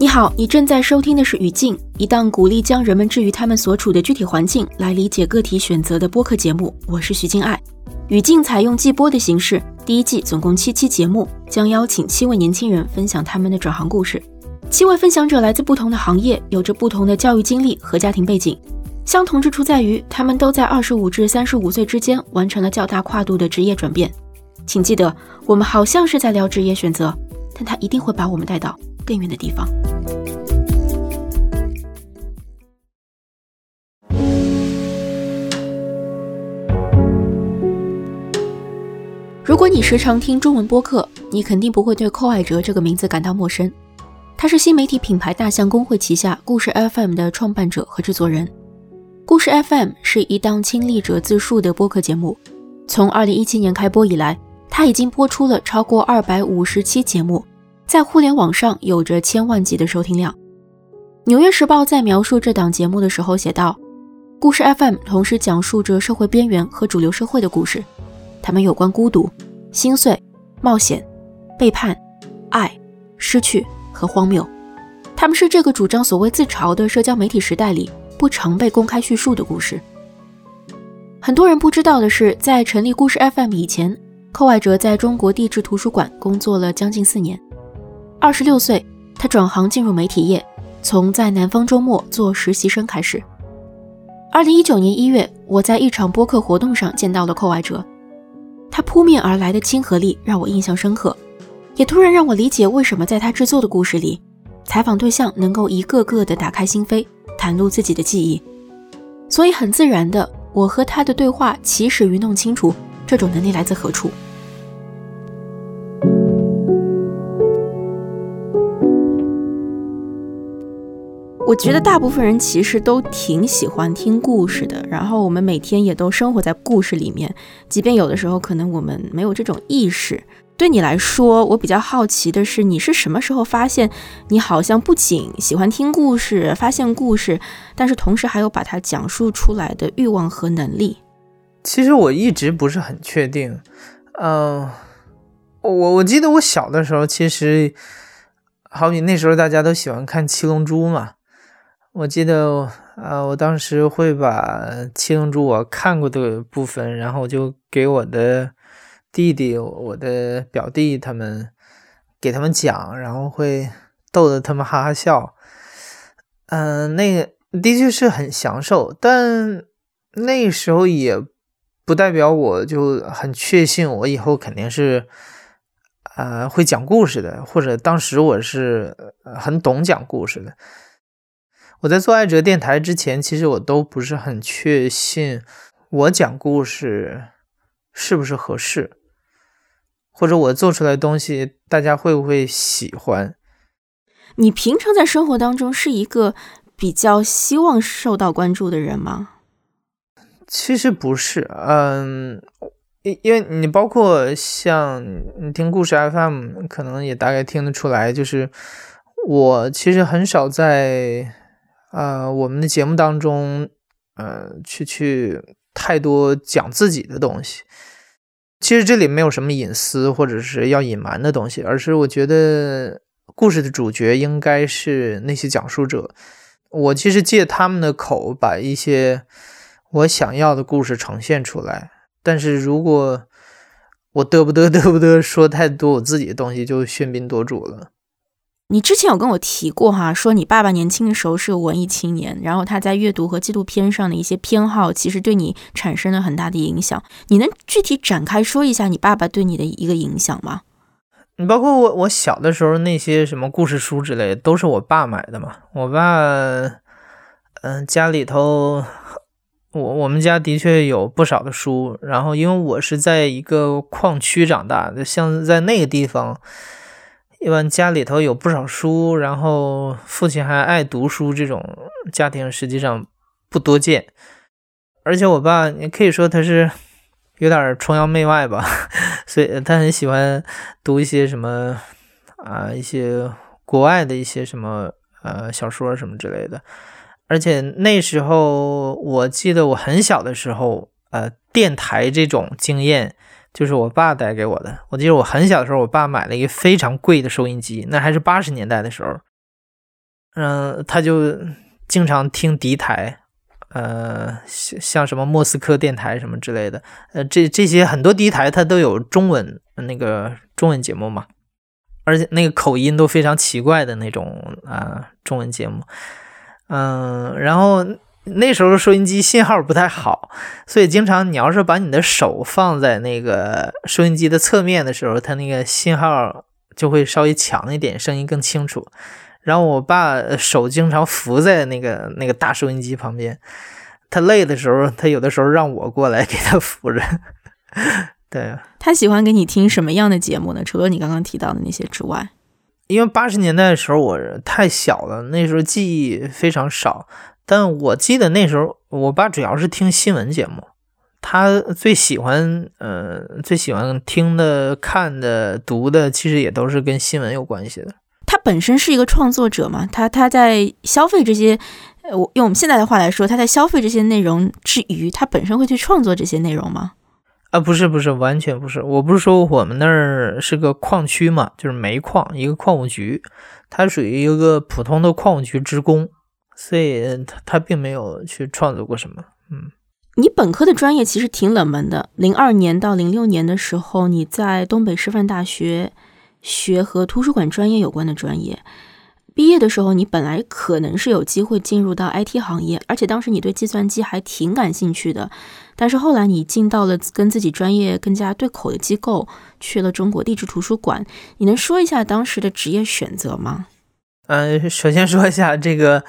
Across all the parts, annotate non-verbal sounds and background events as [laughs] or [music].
你好，你正在收听的是《语境》，一档鼓励将人们置于他们所处的具体环境来理解个体选择的播客节目。我是徐静爱，《语境》采用季播的形式，第一季总共七期节目，将邀请七位年轻人分享他们的转行故事。七位分享者来自不同的行业，有着不同的教育经历和家庭背景，相同之处在于他们都在二十五至三十五岁之间完成了较大跨度的职业转变。请记得，我们好像是在聊职业选择，但它一定会把我们带到更远的地方。如果你时常听中文播客，你肯定不会对寇爱哲这个名字感到陌生。他是新媒体品牌大象公会旗下故事 FM 的创办者和制作人。故事 FM 是一档亲历者自述的播客节目，从2017年开播以来，它已经播出了超过250期节目，在互联网上有着千万级的收听量。《纽约时报》在描述这档节目的时候写道：“故事 FM 同时讲述着社会边缘和主流社会的故事。”他们有关孤独、心碎、冒险、背叛、爱、失去和荒谬。他们是这个主张所谓自嘲的社交媒体时代里不常被公开叙述的故事。很多人不知道的是，在成立故事 FM 以前，寇爱哲在中国地质图书馆工作了将近四年。二十六岁，他转行进入媒体业，从在南方周末做实习生开始。二零一九年一月，我在一场播客活动上见到了寇爱哲。他扑面而来的亲和力让我印象深刻，也突然让我理解为什么在他制作的故事里，采访对象能够一个个的打开心扉，袒露自己的记忆。所以很自然的，我和他的对话起始于弄清楚这种能力来自何处。我觉得大部分人其实都挺喜欢听故事的，然后我们每天也都生活在故事里面，即便有的时候可能我们没有这种意识。对你来说，我比较好奇的是，你是什么时候发现你好像不仅喜欢听故事、发现故事，但是同时还有把它讲述出来的欲望和能力？其实我一直不是很确定。嗯，我我记得我小的时候，其实好比那时候大家都喜欢看《七龙珠》嘛。我记得，呃，我当时会把《七龙珠》我看过的部分，然后就给我的弟弟、我的表弟他们给他们讲，然后会逗得他们哈哈笑。嗯，那个的确是很享受，但那时候也不代表我就很确信我以后肯定是呃会讲故事的，或者当时我是很懂讲故事的。我在做爱哲电台之前，其实我都不是很确信我讲故事是不是合适，或者我做出来的东西大家会不会喜欢。你平常在生活当中是一个比较希望受到关注的人吗？其实不是，嗯，因因为你包括像你听故事 FM，可能也大概听得出来，就是我其实很少在。呃，我们的节目当中，呃，去去太多讲自己的东西。其实这里没有什么隐私或者是要隐瞒的东西，而是我觉得故事的主角应该是那些讲述者。我其实借他们的口把一些我想要的故事呈现出来。但是如果我嘚不嘚嘚 [laughs] 不嘚说太多我自己的东西，就喧宾夺主了。你之前有跟我提过哈，说你爸爸年轻的时候是个文艺青年，然后他在阅读和纪录片上的一些偏好，其实对你产生了很大的影响。你能具体展开说一下你爸爸对你的一个影响吗？你包括我，我小的时候那些什么故事书之类的，都是我爸买的嘛。我爸，嗯，家里头，我我们家的确有不少的书。然后因为我是在一个矿区长大的，像在那个地方。一般家里头有不少书，然后父亲还爱读书，这种家庭实际上不多见。而且我爸，你可以说他是有点崇洋媚外吧，[laughs] 所以他很喜欢读一些什么啊，一些国外的一些什么呃小说什么之类的。而且那时候我记得我很小的时候，呃，电台这种经验。就是我爸带给我的。我记得我很小的时候，我爸买了一个非常贵的收音机，那还是八十年代的时候。嗯，他就经常听敌台，呃，像像什么莫斯科电台什么之类的，呃，这这些很多敌台它都有中文那个中文节目嘛，而且那个口音都非常奇怪的那种啊中文节目，嗯，然后。那时候收音机信号不太好，所以经常你要是把你的手放在那个收音机的侧面的时候，它那个信号就会稍微强一点，声音更清楚。然后我爸手经常扶在那个那个大收音机旁边，他累的时候，他有的时候让我过来给他扶着。对，他喜欢给你听什么样的节目呢？除了你刚刚提到的那些之外，因为八十年代的时候我太小了，那时候记忆非常少。但我记得那时候，我爸主要是听新闻节目，他最喜欢，呃，最喜欢听的、看的、读的，其实也都是跟新闻有关系的。他本身是一个创作者嘛，他他在消费这些，我用我们现在的话来说，他在消费这些内容之余，他本身会去创作这些内容吗？啊，不是，不是，完全不是。我不是说我们那儿是个矿区嘛，就是煤矿，一个矿务局，他属于一个普通的矿务局职工。所以他他并没有去创作过什么，嗯，你本科的专业其实挺冷门的。零二年到零六年的时候，你在东北师范大学学和图书馆专业有关的专业。毕业的时候，你本来可能是有机会进入到 IT 行业，而且当时你对计算机还挺感兴趣的。但是后来你进到了跟自己专业更加对口的机构，去了中国地质图书馆。你能说一下当时的职业选择吗？嗯，首先说一下这个。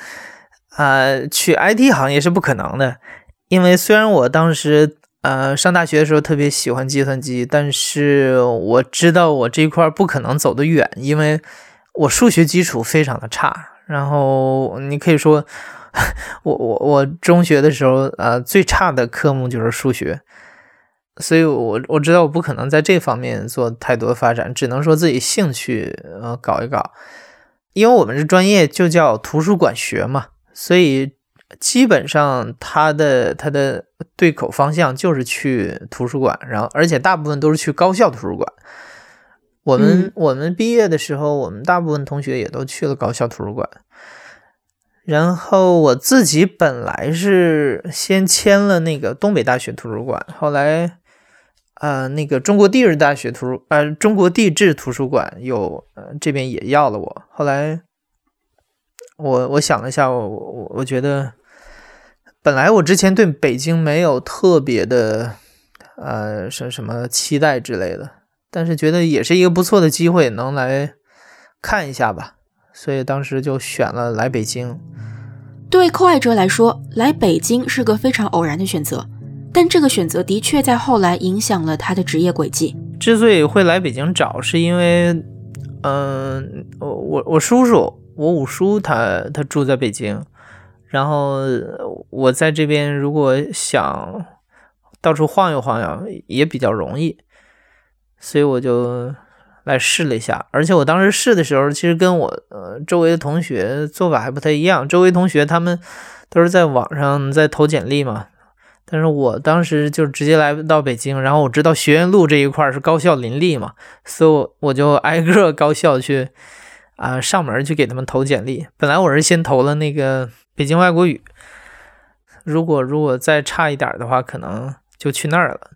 啊，去 IT 行业是不可能的，因为虽然我当时呃上大学的时候特别喜欢计算机，但是我知道我这一块不可能走得远，因为我数学基础非常的差。然后你可以说，[laughs] 我我我中学的时候呃最差的科目就是数学，所以我我知道我不可能在这方面做太多发展，只能说自己兴趣呃搞一搞，因为我们这专业就叫图书馆学嘛。所以基本上，他的他的对口方向就是去图书馆，然后而且大部分都是去高校图书馆。我们我们毕业的时候，我们大部分同学也都去了高校图书馆。然后我自己本来是先签了那个东北大学图书馆，后来呃那个中国地质大学图书呃中国地质图书馆有呃这边也要了我，后来。我我想了一下，我我我觉得，本来我之前对北京没有特别的，呃，什什么期待之类的，但是觉得也是一个不错的机会，能来看一下吧，所以当时就选了来北京。对寇爱哲来说，来北京是个非常偶然的选择，但这个选择的确在后来影响了他的职业轨迹。之所以会来北京找，是因为，嗯，我我我叔叔。我五叔他他住在北京，然后我在这边如果想到处晃悠晃悠也比较容易，所以我就来试了一下。而且我当时试的时候，其实跟我呃周围的同学做法还不太一样。周围同学他们都是在网上在投简历嘛，但是我当时就直接来到北京，然后我知道学院路这一块是高校林立嘛，所以我我就挨个高校去。啊，上门去给他们投简历。本来我是先投了那个北京外国语，如果如果再差一点的话，可能就去那儿了。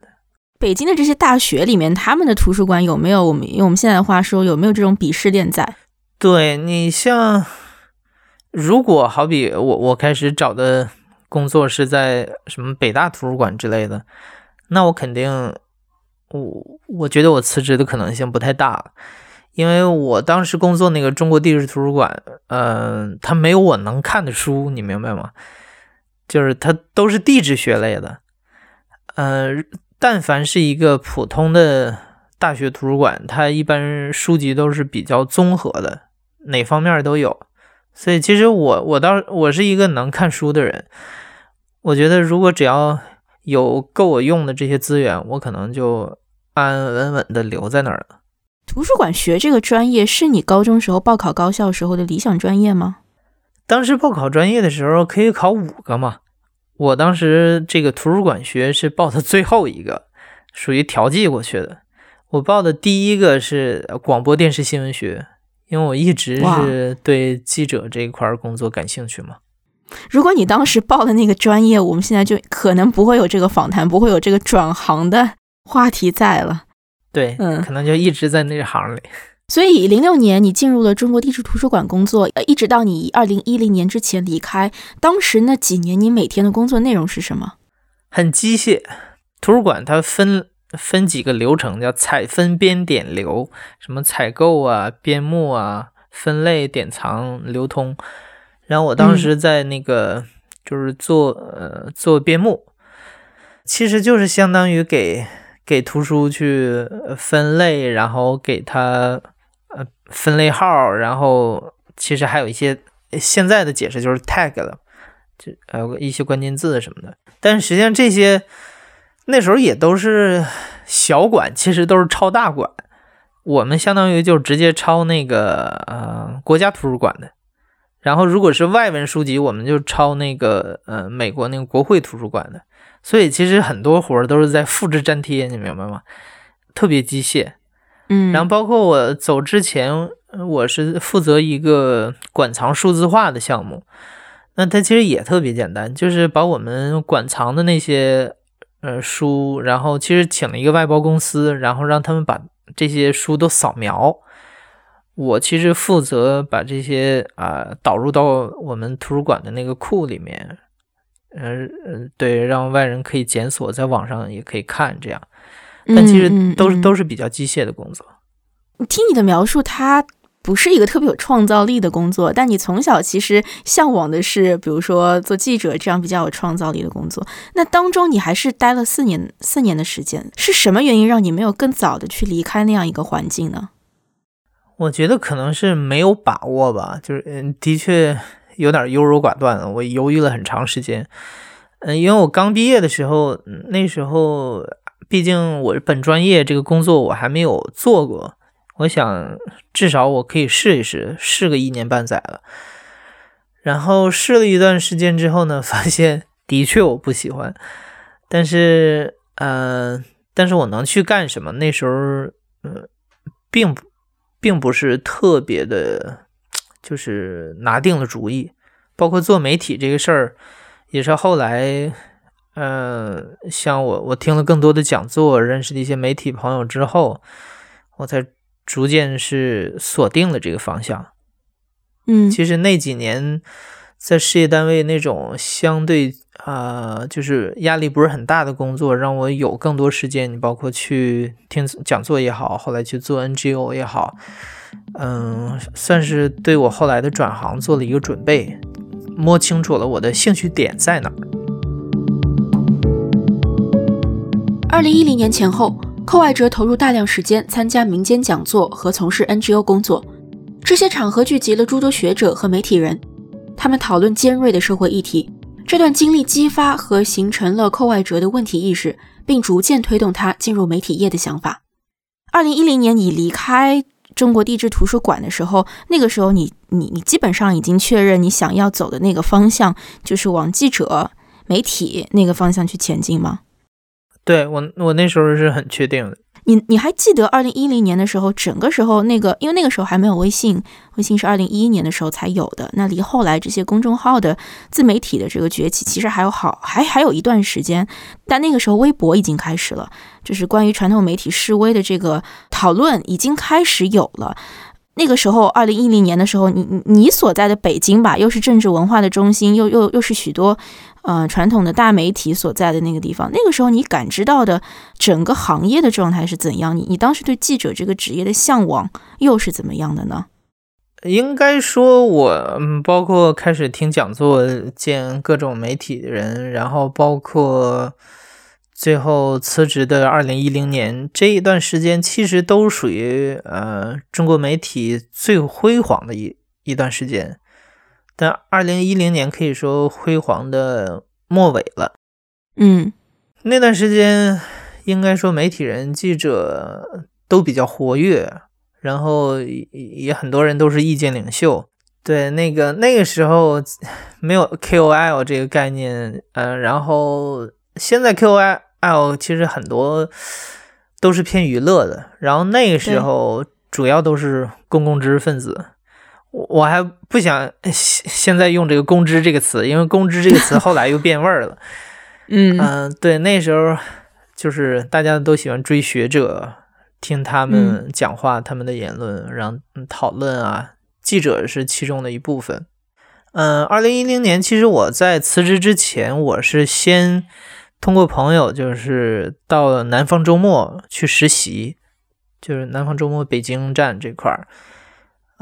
北京的这些大学里面，他们的图书馆有没有我们用我们现在的话说，有没有这种鄙视链在？对你像，如果好比我我开始找的工作是在什么北大图书馆之类的，那我肯定，我我觉得我辞职的可能性不太大。因为我当时工作那个中国地质图书馆，嗯，它没有我能看的书，你明白吗？就是它都是地质学类的，呃，但凡是一个普通的大学图书馆，它一般书籍都是比较综合的，哪方面都有。所以其实我我倒我是一个能看书的人，我觉得如果只要有够我用的这些资源，我可能就安安稳稳的留在那儿了。图书馆学这个专业是你高中时候报考高校时候的理想专业吗？当时报考专业的时候可以考五个嘛，我当时这个图书馆学是报的最后一个，属于调剂过去的。我报的第一个是广播电视新闻学，因为我一直是对记者这一块工作感兴趣嘛。如果你当时报的那个专业，我们现在就可能不会有这个访谈，不会有这个转行的话题在了。对，嗯，可能就一直在那行里。[laughs] 所以，零六年你进入了中国地质图书馆工作，呃，一直到你二零一零年之前离开。当时那几年，你每天的工作内容是什么？很机械。图书馆它分分几个流程，叫采分编点流，什么采购啊、编目啊、分类、典藏、流通。然后我当时在那个就是做呃做编目，其实就是相当于给给图书去分类，然后给它。呃，分类号，然后其实还有一些现在的解释就是 tag 了，就还有一些关键字什么的。但是实际上这些那时候也都是小馆，其实都是抄大馆。我们相当于就直接抄那个呃国家图书馆的，然后如果是外文书籍，我们就抄那个呃美国那个国会图书馆的。所以其实很多活儿都是在复制粘贴，你明白吗？特别机械。嗯，然后包括我走之前，我是负责一个馆藏数字化的项目，那它其实也特别简单，就是把我们馆藏的那些呃书，然后其实请了一个外包公司，然后让他们把这些书都扫描，我其实负责把这些啊导入到我们图书馆的那个库里面，嗯嗯，对，让外人可以检索，在网上也可以看，这样。但其实都是都是比较机械的工作。听你的描述，它不是一个特别有创造力的工作。但你从小其实向往的是，比如说做记者这样比较有创造力的工作。那当中你还是待了四年四年的时间，是什么原因让你没有更早的去离开那样一个环境呢？我觉得可能是没有把握吧，就是嗯，的确有点优柔寡断。我犹豫了很长时间，嗯，因为我刚毕业的时候，那时候。毕竟我本专业这个工作我还没有做过，我想至少我可以试一试，试个一年半载了。然后试了一段时间之后呢，发现的确我不喜欢，但是，呃，但是我能去干什么？那时候，嗯，并不并不是特别的，就是拿定了主意。包括做媒体这个事儿，也是后来。嗯，像我，我听了更多的讲座，认识了一些媒体朋友之后，我才逐渐是锁定了这个方向。嗯，其实那几年在事业单位那种相对啊，就是压力不是很大的工作，让我有更多时间。你包括去听讲座也好，后来去做 NGO 也好，嗯，嗯算是对我后来的转行做了一个准备，摸清楚了我的兴趣点在哪儿。二零一零年前后，寇爱哲投入大量时间参加民间讲座和从事 NGO 工作。这些场合聚集了诸多学者和媒体人，他们讨论尖锐的社会议题。这段经历激发和形成了寇爱哲的问题意识，并逐渐推动他进入媒体业的想法。二零一零年你离开中国地质图书馆的时候，那个时候你你你基本上已经确认你想要走的那个方向就是往记者、媒体那个方向去前进吗？对我，我那时候是很确定的。你你还记得二零一零年的时候，整个时候那个，因为那个时候还没有微信，微信是二零一一年的时候才有的。那离后来这些公众号的自媒体的这个崛起，其实还有好还还有一段时间。但那个时候，微博已经开始了，就是关于传统媒体示威的这个讨论已经开始有了。那个时候，二零一零年的时候，你你你所在的北京吧，又是政治文化的中心，又又又是许多。呃，传统的大媒体所在的那个地方，那个时候你感知到的整个行业的状态是怎样？你你当时对记者这个职业的向往又是怎么样的呢？应该说，我包括开始听讲座、见各种媒体人，然后包括最后辞职的二零一零年这一段时间，其实都属于呃中国媒体最辉煌的一一段时间。但二零一零年可以说辉煌的末尾了，嗯，那段时间应该说媒体人、记者都比较活跃，然后也很多人都是意见领袖。对，那个那个时候没有 KOL 这个概念，嗯，然后现在 KOL 其实很多都是偏娱乐的，然后那个时候。主要都是公共知识分子。我我还不想现现在用这个“公知”这个词，因为“公知”这个词后来又变味儿了。[laughs] 嗯嗯，对，那时候就是大家都喜欢追学者，听他们讲话，他们的言论，然后讨论啊。记者是其中的一部分。嗯，二零一零年，其实我在辞职之前，我是先通过朋友，就是到了南方周末去实习，就是南方周末北京站这块儿。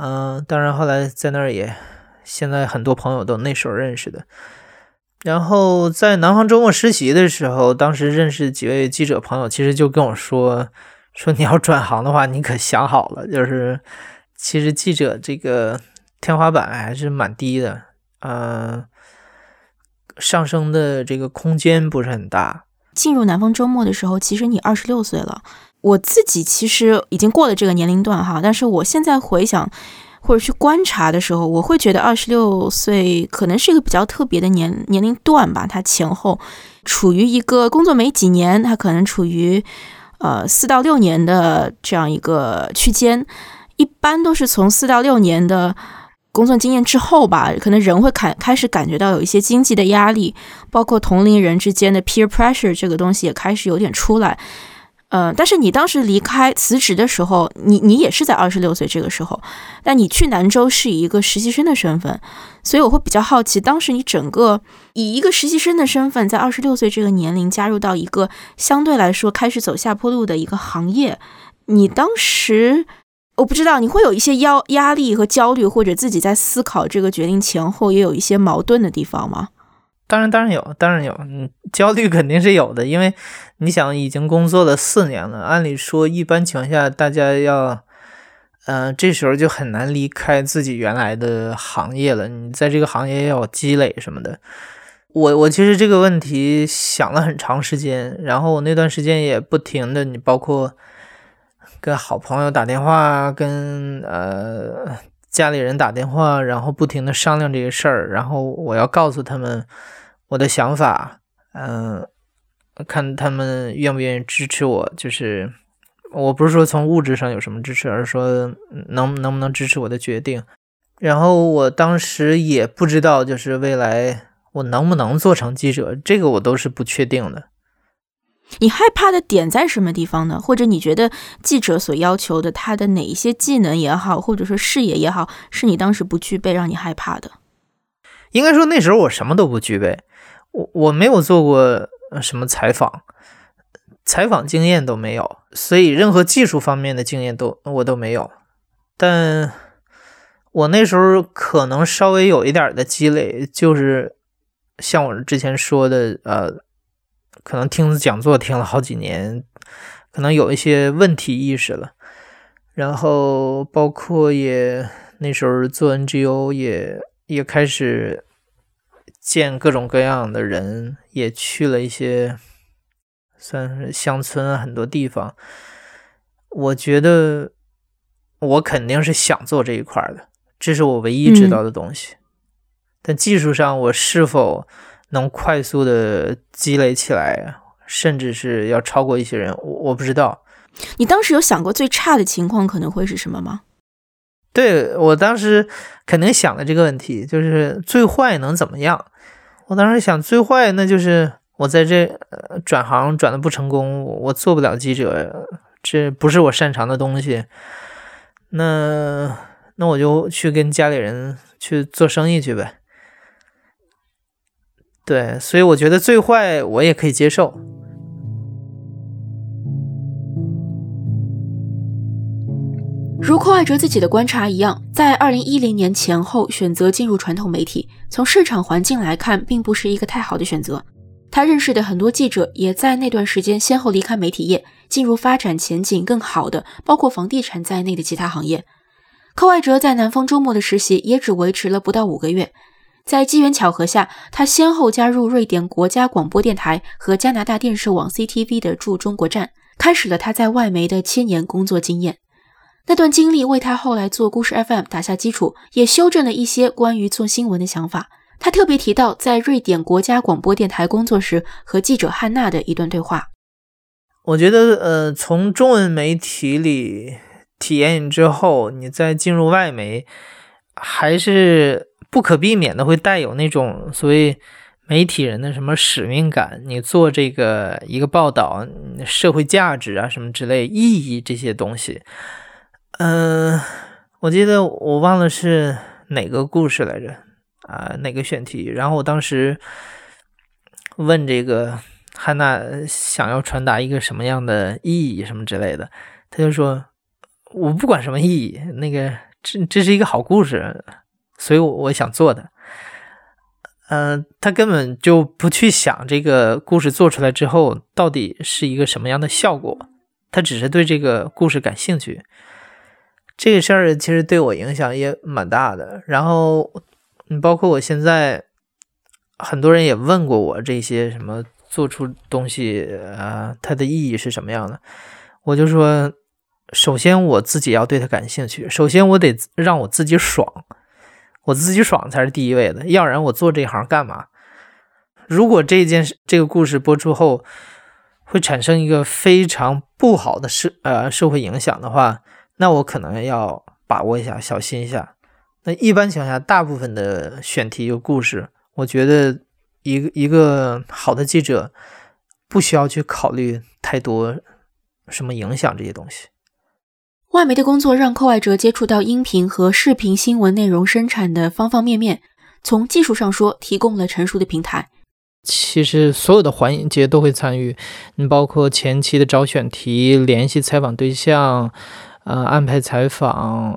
嗯，当然后来在那儿也，现在很多朋友都那时候认识的。然后在南方周末实习的时候，当时认识几位记者朋友，其实就跟我说，说你要转行的话，你可想好了，就是其实记者这个天花板还是蛮低的，嗯，上升的这个空间不是很大。进入南方周末的时候，其实你二十六岁了。我自己其实已经过了这个年龄段哈，但是我现在回想或者去观察的时候，我会觉得二十六岁可能是一个比较特别的年年龄段吧。它前后处于一个工作没几年，它可能处于呃四到六年的这样一个区间，一般都是从四到六年的工作经验之后吧，可能人会开开始感觉到有一些经济的压力，包括同龄人之间的 peer pressure 这个东西也开始有点出来。嗯，但是你当时离开辞职的时候，你你也是在二十六岁这个时候，但你去南州是以一个实习生的身份，所以我会比较好奇，当时你整个以一个实习生的身份，在二十六岁这个年龄加入到一个相对来说开始走下坡路的一个行业，你当时我不知道你会有一些压压力和焦虑，或者自己在思考这个决定前后也有一些矛盾的地方吗？当然，当然有，当然有，嗯，焦虑肯定是有的，因为你想，已经工作了四年了，按理说，一般情况下，大家要，嗯，这时候就很难离开自己原来的行业了。你在这个行业要积累什么的，我我其实这个问题想了很长时间，然后我那段时间也不停的，你包括跟好朋友打电话，跟呃家里人打电话，然后不停的商量这个事儿，然后我要告诉他们。我的想法，嗯，看他们愿不愿意支持我。就是，我不是说从物质上有什么支持，而是说能能不能支持我的决定。然后我当时也不知道，就是未来我能不能做成记者，这个我都是不确定的。你害怕的点在什么地方呢？或者你觉得记者所要求的他的哪一些技能也好，或者说视野也好，是你当时不具备，让你害怕的？应该说那时候我什么都不具备。我我没有做过什么采访，采访经验都没有，所以任何技术方面的经验都我都没有。但我那时候可能稍微有一点的积累，就是像我之前说的，呃，可能听讲座听了好几年，可能有一些问题意识了。然后包括也那时候做 NGO 也也开始。见各种各样的人，也去了一些算是乡村啊，很多地方。我觉得我肯定是想做这一块的，这是我唯一知道的东西。但技术上，我是否能快速的积累起来，甚至是要超过一些人，我我不知道。你当时有想过最差的情况可能会是什么吗？对我当时肯定想的这个问题，就是最坏能怎么样？我当时想，最坏那就是我在这转行转的不成功，我做不了记者，这不是我擅长的东西。那那我就去跟家里人去做生意去呗。对，所以我觉得最坏我也可以接受。如寇爱哲自己的观察一样，在二零一零年前后选择进入传统媒体，从市场环境来看，并不是一个太好的选择。他认识的很多记者也在那段时间先后离开媒体业，进入发展前景更好的，包括房地产在内的其他行业。寇爱哲在南方周末的实习也只维持了不到五个月，在机缘巧合下，他先后加入瑞典国家广播电台和加拿大电视网 CTV 的驻中国站，开始了他在外媒的七年工作经验。那段经历为他后来做故事 FM 打下基础，也修正了一些关于做新闻的想法。他特别提到在瑞典国家广播电台工作时和记者汉娜的一段对话。我觉得，呃，从中文媒体里体验之后，你再进入外媒，还是不可避免的会带有那种所谓媒体人的什么使命感。你做这个一个报道，社会价值啊什么之类意义这些东西，嗯，我记得我忘了是哪个故事来着啊，哪个选题，然后我当时问这个。汉娜想要传达一个什么样的意义，什么之类的，他就说：“我不管什么意义，那个这这是一个好故事，所以我我想做的。”嗯，他根本就不去想这个故事做出来之后到底是一个什么样的效果，他只是对这个故事感兴趣。这个事儿其实对我影响也蛮大的。然后，你包括我现在，很多人也问过我这些什么。做出东西啊，它的意义是什么样的？我就说，首先我自己要对它感兴趣，首先我得让我自己爽，我自己爽才是第一位的，要不然我做这行干嘛？如果这件事、这个故事播出后会产生一个非常不好的社呃社会影响的话，那我可能要把握一下，小心一下。那一般情况下，大部分的选题有故事，我觉得。一个一个好的记者不需要去考虑太多什么影响这些东西。外媒的工作让寇爱哲接触到音频和视频新闻内容生产的方方面面。从技术上说，提供了成熟的平台。其实所有的环节都会参与，你包括前期的找选题、联系采访对象。呃，安排采访，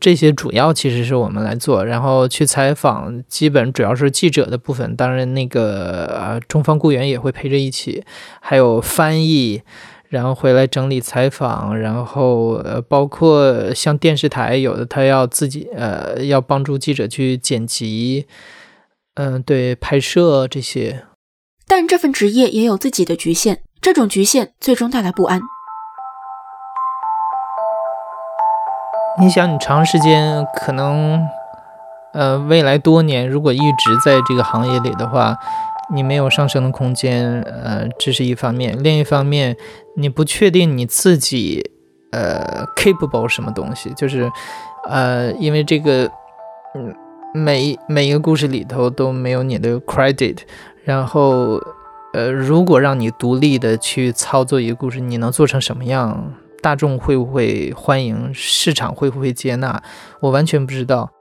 这些主要其实是我们来做，然后去采访，基本主要是记者的部分，当然那个中方雇员也会陪着一起，还有翻译，然后回来整理采访，然后呃包括像电视台有的他要自己呃要帮助记者去剪辑，嗯，对，拍摄这些。但这份职业也有自己的局限，这种局限最终带来不安。你想，你长时间可能，呃，未来多年，如果一直在这个行业里的话，你没有上升的空间，呃，这是一方面；另一方面，你不确定你自己，呃，capable 什么东西，就是，呃，因为这个，嗯，每每一个故事里头都没有你的 credit，然后，呃，如果让你独立的去操作一个故事，你能做成什么样？大众会不会欢迎？市场会不会接纳？我完全不知道。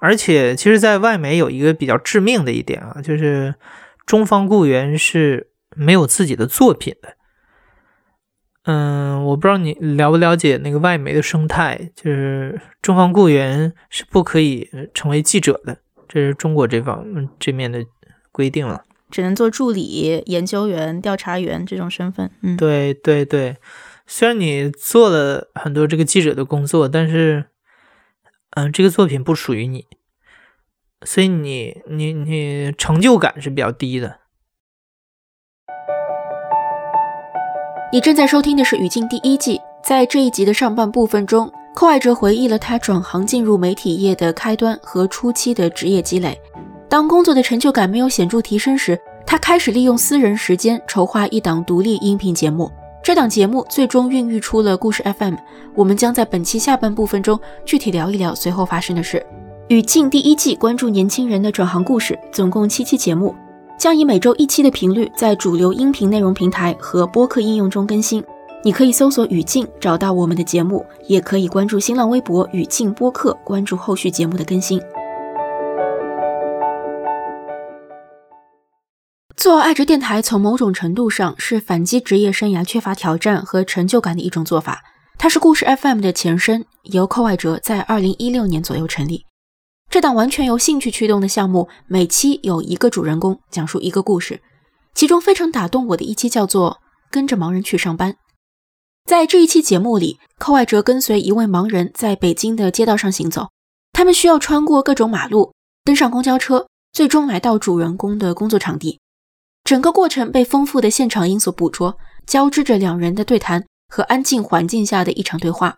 而且，其实，在外媒有一个比较致命的一点啊，就是中方雇员是没有自己的作品的。嗯，我不知道你了不了解那个外媒的生态，就是中方雇员是不可以成为记者的，这是中国这方这面的规定了，只能做助理、研究员、调查员这种身份。嗯，对对对。虽然你做了很多这个记者的工作，但是，嗯，这个作品不属于你，所以你你你成就感是比较低的。你正在收听的是《语境》第一季，在这一集的上半部分中，寇爱哲回忆了他转行进入媒体业的开端和初期的职业积累。当工作的成就感没有显著提升时，他开始利用私人时间筹划一档独立音频节目。这档节目最终孕育出了故事 FM，我们将在本期下半部分中具体聊一聊随后发生的事。语境第一季关注年轻人的转行故事，总共七期节目，将以每周一期的频率在主流音频内容平台和播客应用中更新。你可以搜索语境找到我们的节目，也可以关注新浪微博语境播客，关注后续节目的更新。做爱哲电台，从某种程度上是反击职业生涯缺乏挑战和成就感的一种做法。它是故事 FM 的前身，由寇爱哲在二零一六年左右成立。这档完全由兴趣驱动的项目，每期有一个主人公，讲述一个故事。其中非常打动我的一期叫做《跟着盲人去上班》。在这一期节目里，寇爱哲跟随一位盲人在北京的街道上行走，他们需要穿过各种马路，登上公交车，最终来到主人公的工作场地。整个过程被丰富的现场音所捕捉，交织着两人的对谈和安静环境下的一场对话。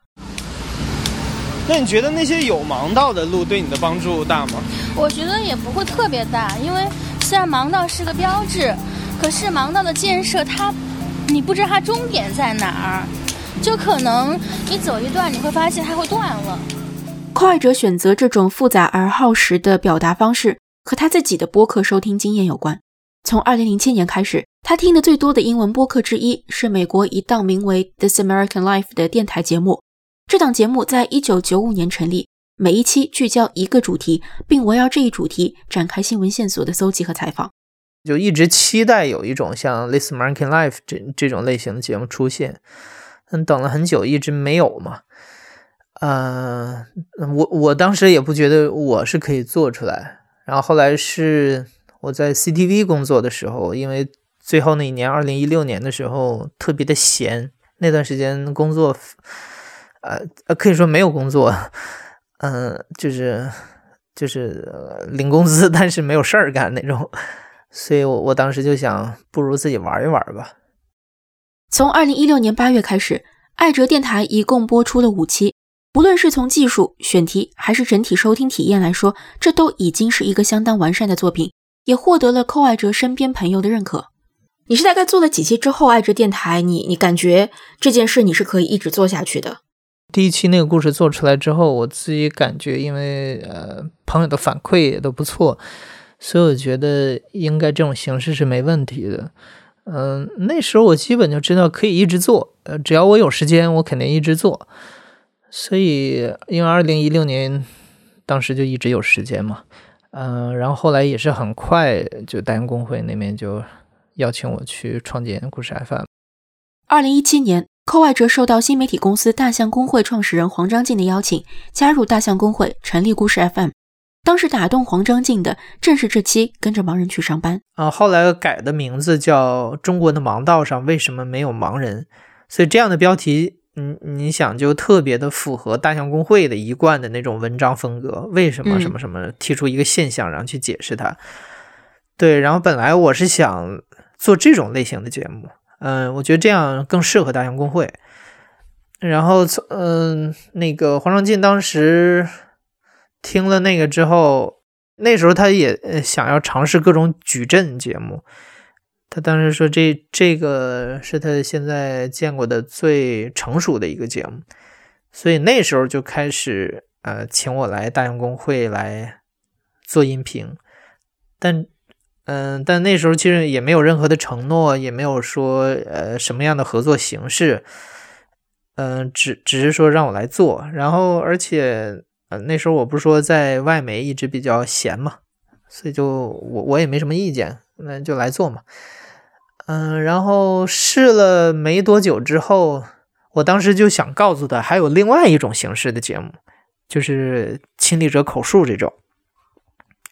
那你觉得那些有盲道的路对你的帮助大吗？我觉得也不会特别大，因为虽然盲道是个标志，可是盲道的建设它，你不知道它终点在哪儿。就可能你走一段，你会发现它会断了。寇爱哲选择这种复杂而耗时的表达方式，和他自己的播客收听经验有关。从2007年开始，他听的最多的英文播客之一是美国一档名为《This American Life》的电台节目。这档节目在1995年成立，每一期聚焦一个主题，并围绕这一主题展开新闻线索的搜集和采访。就一直期待有一种像《This American Life》这这种类型的节目出现，嗯，等了很久，一直没有嘛。嗯，我我当时也不觉得我是可以做出来。然后后来是我在 CTV 工作的时候，因为最后那一年，二零一六年的时候特别的闲，那段时间工作，呃，可以说没有工作，嗯，就是就是领工资，但是没有事儿干那种。所以我我当时就想，不如自己玩一玩吧。从二零一六年八月开始，爱哲电台一共播出了五期。不论是从技术、选题还是整体收听体验来说，这都已经是一个相当完善的作品，也获得了寇爱哲身边朋友的认可。你是大概做了几期之后，爱哲电台，你你感觉这件事你是可以一直做下去的？第一期那个故事做出来之后，我自己感觉，因为呃朋友的反馈也都不错，所以我觉得应该这种形式是没问题的。嗯，那时候我基本就知道可以一直做，呃，只要我有时间，我肯定一直做。所以，因为二零一六年当时就一直有时间嘛，嗯，然后后来也是很快，就大洋公会那边就邀请我去创建故事 FM。二零一七年，寇爱哲受到新媒体公司大象公会创始人黄章进的邀请，加入大象公会，成立故事 FM。当时打动黄章进的正是这期《跟着盲人去上班》啊，后来改的名字叫《中国的盲道上为什么没有盲人》，所以这样的标题。你你想就特别的符合大象公会的一贯的那种文章风格，为什么什么什么提出一个现象，然后去解释它？对，然后本来我是想做这种类型的节目，嗯，我觉得这样更适合大象公会。然后从嗯，那个黄长进当时听了那个之后，那时候他也想要尝试各种矩阵节目。他当时说：“这这个是他现在见过的最成熟的一个节目，所以那时候就开始呃请我来大洋公会来做音频。但嗯，但那时候其实也没有任何的承诺，也没有说呃什么样的合作形式。嗯，只只是说让我来做。然后而且呃那时候我不是说在外媒一直比较闲嘛，所以就我我也没什么意见，那就来做嘛。”嗯，然后试了没多久之后，我当时就想告诉他，还有另外一种形式的节目，就是亲历者口述这种。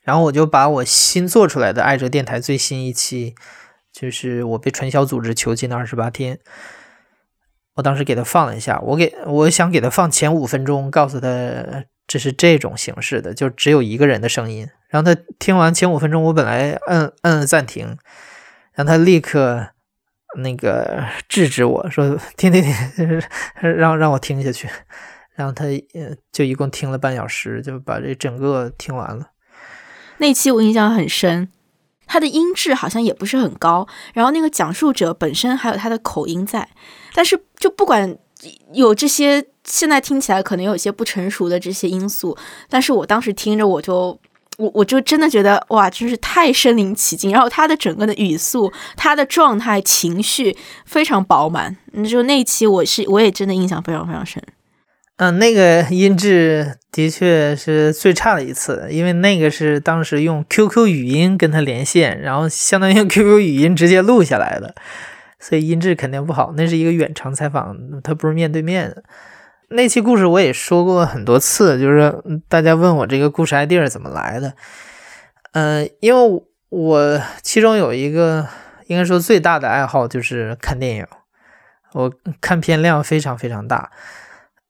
然后我就把我新做出来的爱哲电台最新一期，就是我被传销组织囚禁的二十八天，我当时给他放了一下，我给我想给他放前五分钟，告诉他这是这种形式的，就只有一个人的声音。然后他听完前五分钟，我本来摁摁暂停。让他立刻那个制止我说停停停，让让我听下去。然后他就一共听了半小时，就把这整个听完了。那期我印象很深，他的音质好像也不是很高，然后那个讲述者本身还有他的口音在，但是就不管有这些，现在听起来可能有些不成熟的这些因素，但是我当时听着我就。我我就真的觉得哇，真是太身临其境，然后他的整个的语速、他的状态、情绪非常饱满。就那一期，我是我也真的印象非常非常深。嗯，那个音质的确是最差的一次，因为那个是当时用 QQ 语音跟他连线，然后相当于用 QQ 语音直接录下来的，所以音质肯定不好。那是一个远程采访，他不是面对面的。那期故事我也说过很多次，就是大家问我这个故事 idea 怎么来的。嗯，因为我其中有一个应该说最大的爱好就是看电影，我看片量非常非常大。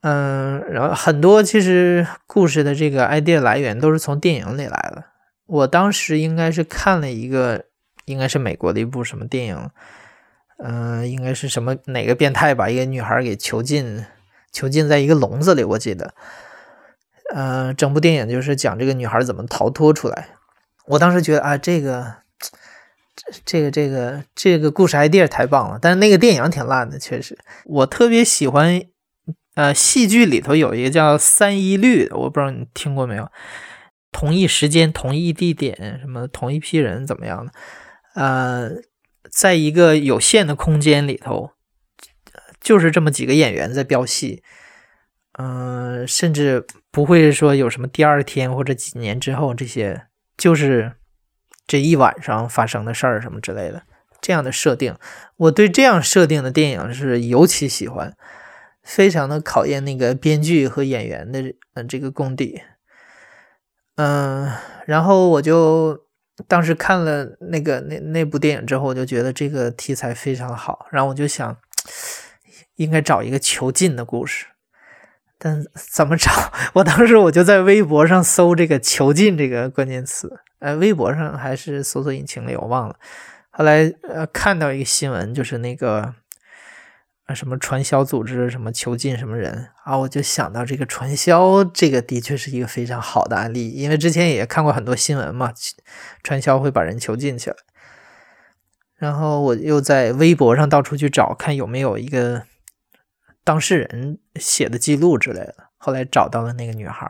嗯，然后很多其实故事的这个 idea 来源都是从电影里来的。我当时应该是看了一个，应该是美国的一部什么电影，嗯，应该是什么哪个变态把一个女孩给囚禁。囚禁在一个笼子里，我记得，呃，整部电影就是讲这个女孩怎么逃脱出来。我当时觉得啊，这个这个这个这个故事 idea 太棒了，但是那个电影挺烂的，确实。我特别喜欢，呃，戏剧里头有一个叫三一律，我不知道你听过没有？同一时间、同一地点，什么同一批人怎么样的？呃，在一个有限的空间里头，就是这么几个演员在飙戏，嗯，甚至不会说有什么第二天或者几年之后这些，就是。这一晚上发生的事儿什么之类的，这样的设定，我对这样设定的电影是尤其喜欢，非常的考验那个编剧和演员的嗯这个功底。嗯，然后我就当时看了那个那那部电影之后，我就觉得这个题材非常好，然后我就想应该找一个囚禁的故事，但怎么找？我当时我就在微博上搜这个囚禁这个关键词。呃，微博上还是搜索引擎里，我忘了。后来呃，看到一个新闻，就是那个啊什么传销组织什么囚禁什么人啊，我就想到这个传销，这个的确是一个非常好的案例，因为之前也看过很多新闻嘛，传销会把人囚禁起来。然后我又在微博上到处去找，看有没有一个当事人写的记录之类的。后来找到了那个女孩。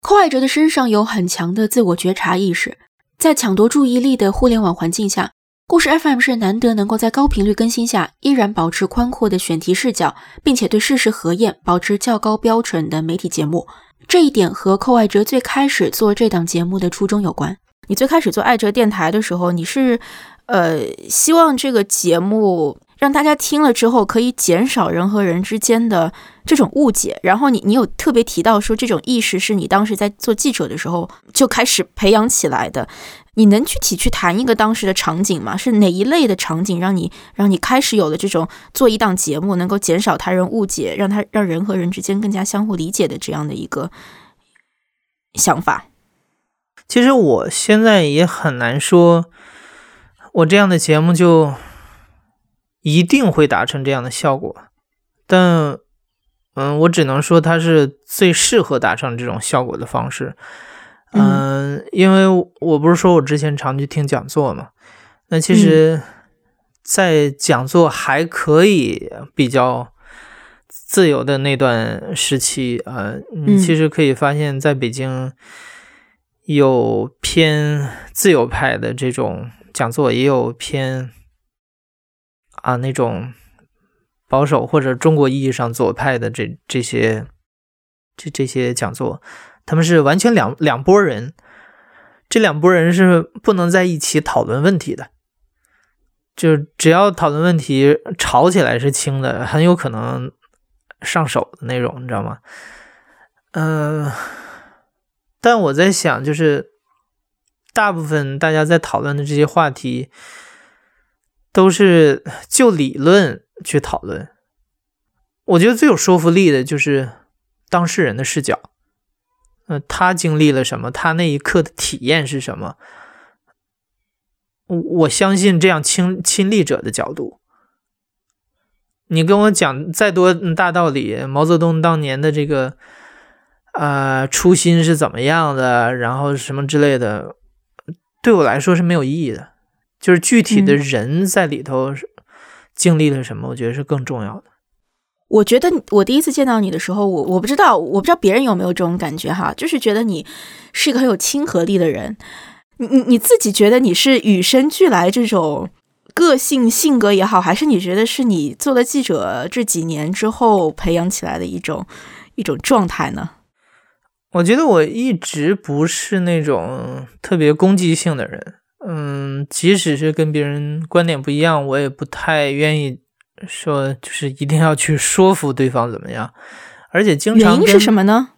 寇爱哲的身上有很强的自我觉察意识，在抢夺注意力的互联网环境下，故事 FM 是难得能够在高频率更新下依然保持宽阔的选题视角，并且对事实核验保持较高标准的媒体节目。这一点和寇爱哲最开始做这档节目的初衷有关。你最开始做爱哲电台的时候，你是呃希望这个节目。让大家听了之后可以减少人和人之间的这种误解。然后你你有特别提到说，这种意识是你当时在做记者的时候就开始培养起来的。你能具体去谈一个当时的场景吗？是哪一类的场景让你让你开始有了这种做一档节目能够减少他人误解，让他让人和人之间更加相互理解的这样的一个想法？其实我现在也很难说，我这样的节目就。一定会达成这样的效果，但，嗯，我只能说它是最适合达成这种效果的方式，嗯，因为我不是说我之前常去听讲座嘛，那其实，在讲座还可以比较自由的那段时期，呃，你其实可以发现，在北京有偏自由派的这种讲座，也有偏。啊，那种保守或者中国意义上左派的这这些这这些讲座，他们是完全两两拨人，这两拨人是不能在一起讨论问题的，就只要讨论问题吵起来是轻的，很有可能上手的那种，你知道吗？嗯，但我在想，就是大部分大家在讨论的这些话题。都是就理论去讨论，我觉得最有说服力的就是当事人的视角，呃，他经历了什么，他那一刻的体验是什么，我我相信这样亲亲历者的角度，你跟我讲再多大道理，毛泽东当年的这个啊初心是怎么样的，然后什么之类的，对我来说是没有意义的。就是具体的人在里头经历了什么，我觉得是更重要的。我觉得我第一次见到你的时候，我我不知道，我不知道别人有没有这种感觉哈，就是觉得你是一个很有亲和力的人。你你你自己觉得你是与生俱来这种个性性格也好，还是你觉得是你做了记者这几年之后培养起来的一种一种状态呢？我觉得我一直不是那种特别攻击性的人。嗯，即使是跟别人观点不一样，我也不太愿意说，就是一定要去说服对方怎么样。而且经常原因是什么呢？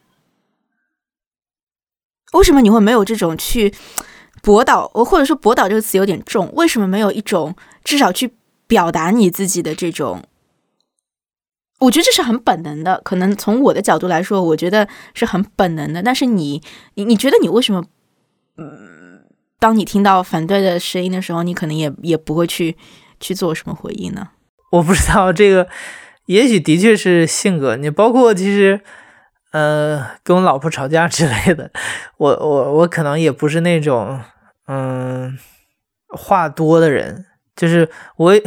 为什么你会没有这种去博导？或者说“博导”这个词有点重，为什么没有一种至少去表达你自己的这种？我觉得这是很本能的。可能从我的角度来说，我觉得是很本能的。但是你，你你觉得你为什么？嗯。当你听到反对的声音的时候，你可能也也不会去去做什么回应呢？我不知道这个，也许的确是性格。你包括其实，呃，跟我老婆吵架之类的，[laughs] 我我我可能也不是那种，嗯，话多的人，就是我。[laughs]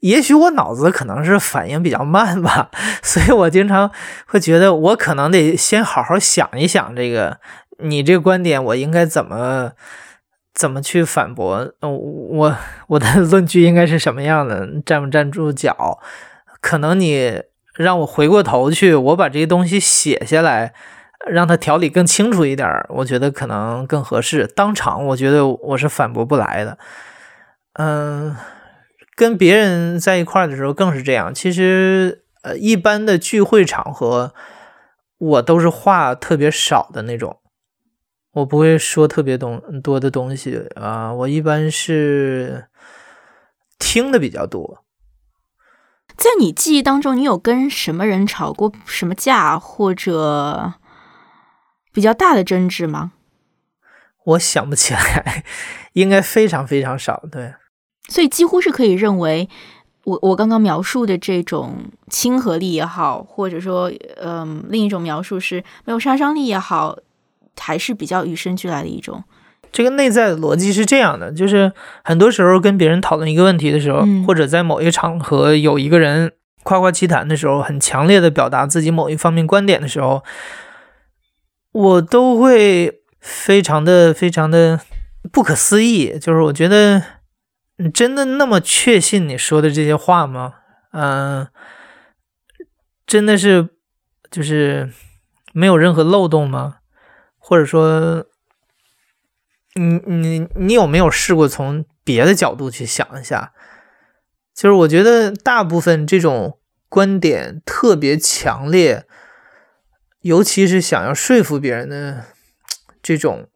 也许我脑子可能是反应比较慢吧，[laughs] 所以我经常会觉得我可能得先好好想一想这个你这个观点，我应该怎么怎么去反驳？我 [laughs] 我的 [laughs] 论据应该是什么样的？站不站住脚？可能你让我回过头去，我把这些东西写下来，让它条理更清楚一点，我觉得可能更合适。当场我觉得我是反驳不来的，嗯。跟别人在一块儿的时候更是这样。其实，呃，一般的聚会场合，我都是话特别少的那种，我不会说特别东多的东西啊。我一般是听的比较多。在你记忆当中，你有跟什么人吵过什么架，或者比较大的争执吗？我想不起来，应该非常非常少。对。所以几乎是可以认为，我我刚刚描述的这种亲和力也好，或者说，嗯，另一种描述是没有杀伤力也好，还是比较与生俱来的一种。这个内在的逻辑是这样的，就是很多时候跟别人讨论一个问题的时候，或者在某一个场合有一个人夸夸其谈的时候，很强烈的表达自己某一方面观点的时候，我都会非常的非常的不可思议，就是我觉得。你真的那么确信你说的这些话吗？嗯，真的是就是没有任何漏洞吗？或者说，你你你有没有试过从别的角度去想一下？就是我觉得大部分这种观点特别强烈，尤其是想要说服别人的这种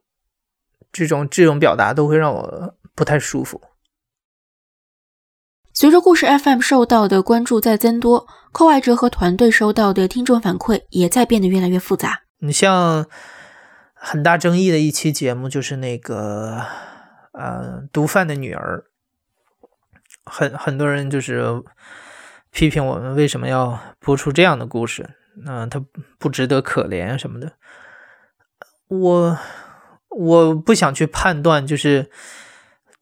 这种这种表达，都会让我不太舒服。随着故事 FM 受到的关注在增多，寇爱哲和团队收到的听众反馈也在变得越来越复杂。你像很大争议的一期节目，就是那个呃毒贩的女儿，很很多人就是批评我们为什么要播出这样的故事，那他不值得可怜什么的。我我不想去判断，就是。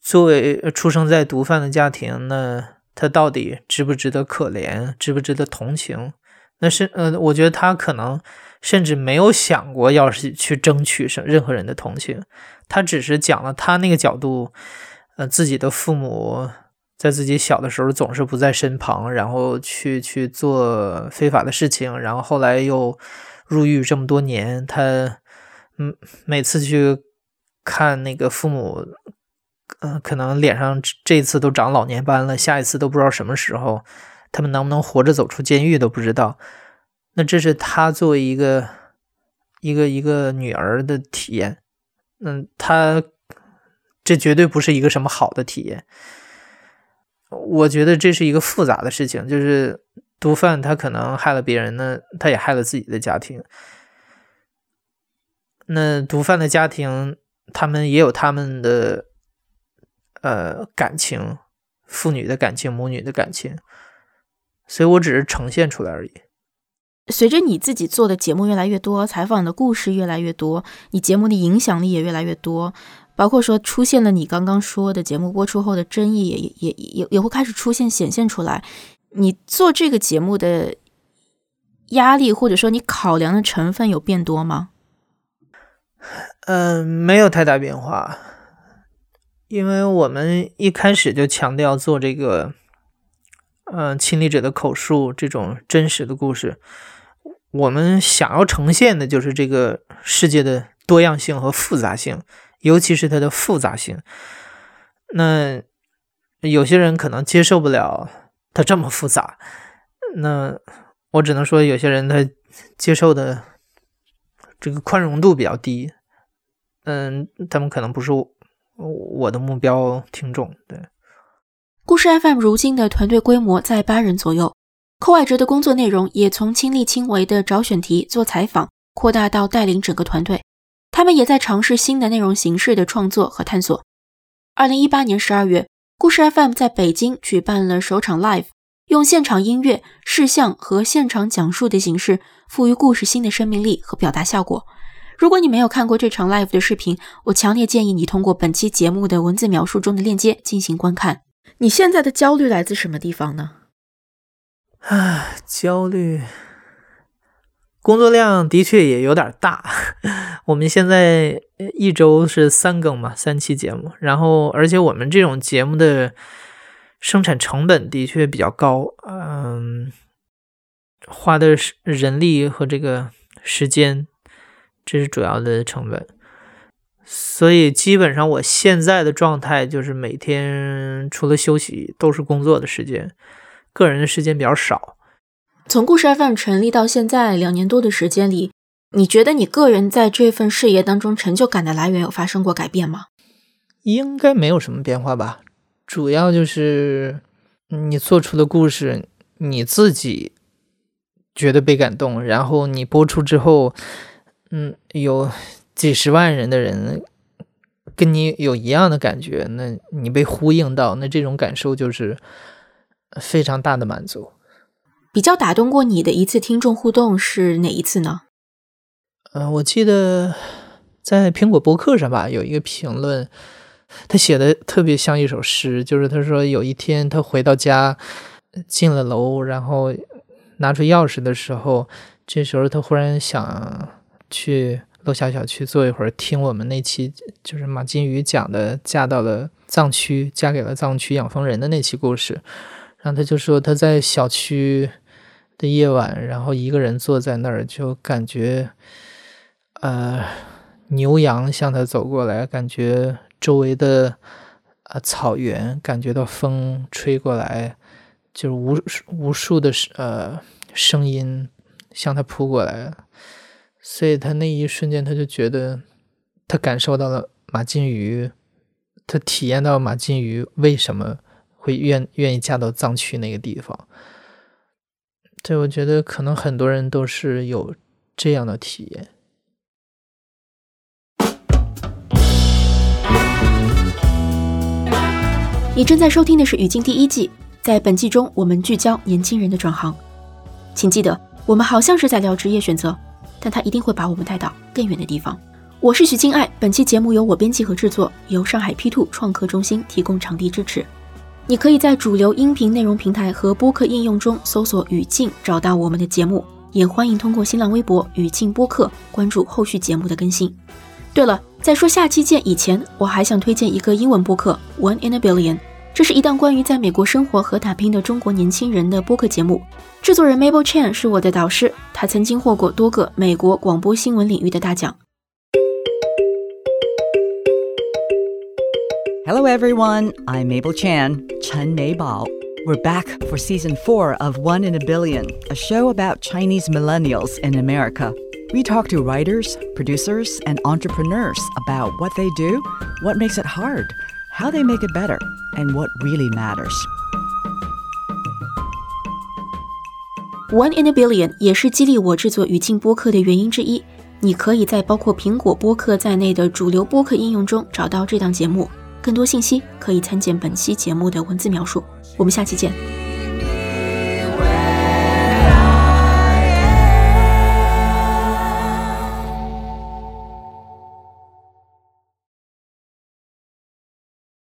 作为出生在毒贩的家庭，那他到底值不值得可怜，值不值得同情？那是呃，我觉得他可能甚至没有想过要是去争取什任何人的同情，他只是讲了他那个角度，呃，自己的父母在自己小的时候总是不在身旁，然后去去做非法的事情，然后后来又入狱这么多年，他嗯每次去看那个父母。嗯，可能脸上这次都长老年斑了，下一次都不知道什么时候，他们能不能活着走出监狱都不知道。那这是他作为一个一个一个女儿的体验。嗯，他这绝对不是一个什么好的体验。我觉得这是一个复杂的事情，就是毒贩他可能害了别人呢，他也害了自己的家庭。那毒贩的家庭，他们也有他们的。呃，感情，父女的感情，母女的感情，所以我只是呈现出来而已。随着你自己做的节目越来越多，采访的故事越来越多，你节目的影响力也越来越多，包括说出现了你刚刚说的节目播出后的争议，也也也也也会开始出现显现出来。你做这个节目的压力，或者说你考量的成分有变多吗？嗯，没有太大变化。因为我们一开始就强调做这个，嗯，亲历者的口述这种真实的故事，我们想要呈现的就是这个世界的多样性和复杂性，尤其是它的复杂性。那有些人可能接受不了它这么复杂，那我只能说，有些人他接受的这个宽容度比较低，嗯，他们可能不是。我的目标听众对故事 FM 如今的团队规模在八人左右，寇爱哲的工作内容也从亲力亲为的找选题做采访，扩大到带领整个团队。他们也在尝试新的内容形式的创作和探索。二零一八年十二月，故事 FM 在北京举办了首场 Live，用现场音乐、视像和现场讲述的形式，赋予故事新的生命力和表达效果。如果你没有看过这场 live 的视频，我强烈建议你通过本期节目的文字描述中的链接进行观看。你现在的焦虑来自什么地方呢？唉，焦虑，工作量的确也有点大。[laughs] 我们现在一周是三更嘛，三期节目，然后而且我们这种节目的生产成本的确比较高，嗯，花的是人力和这个时间。这是主要的成本，所以基本上我现在的状态就是每天除了休息都是工作的时间，个人的时间比较少。从故事 FM 成立到现在两年多的时间里，你觉得你个人在这份事业当中成就感的来源有发生过改变吗？应该没有什么变化吧，主要就是你做出的故事你自己觉得被感动，然后你播出之后。嗯，有几十万人的人跟你有一样的感觉，那你被呼应到，那这种感受就是非常大的满足。比较打动过你的一次听众互动是哪一次呢？嗯，我记得在苹果博客上吧，有一个评论，他写的特别像一首诗，就是他说有一天他回到家，进了楼，然后拿出钥匙的时候，这时候他忽然想。去楼下小区坐一会儿，听我们那期就是马金鱼讲的嫁到了藏区，嫁给了藏区养蜂人的那期故事。然后他就说他在小区的夜晚，然后一个人坐在那儿，就感觉呃牛羊向他走过来，感觉周围的啊草原，感觉到风吹过来，就是无无数的呃声音向他扑过来。所以他那一瞬间，他就觉得，他感受到了马金鱼，他体验到马金鱼为什么会愿愿意嫁到藏区那个地方。对，我觉得可能很多人都是有这样的体验。你正在收听的是《语境》第一季，在本季中，我们聚焦年轻人的转行。请记得，我们好像是在聊职业选择。但他一定会把我们带到更远的地方。我是许静爱，本期节目由我编辑和制作，由上海 P Two 创客中心提供场地支持。你可以在主流音频内容平台和播客应用中搜索“语境”找到我们的节目，也欢迎通过新浪微博“语境播客”关注后续节目的更新。对了，在说下期见以前，我还想推荐一个英文播客《One in a Billion》。这是一档关于在美国生活和打拼的中国年轻人的播客节目。制作人 Mabel Chan 是我的导师，他曾经获过多个美国广播新闻领域的大奖。Hello everyone, I'm Mabel Chan, Chen Meibao. We're back for season four of One in a Billion, a show about Chinese millennials in America. We talk to writers, producers, and entrepreneurs about what they do, what makes it hard how they make it better, and what really matters. One in a billion 也是激励我制作语境播客的原因之一。你可以在包括苹果播客在内的主流播客应用中找到这档节目。 更多信息可以参见本期节目的文字描述。我们下期见。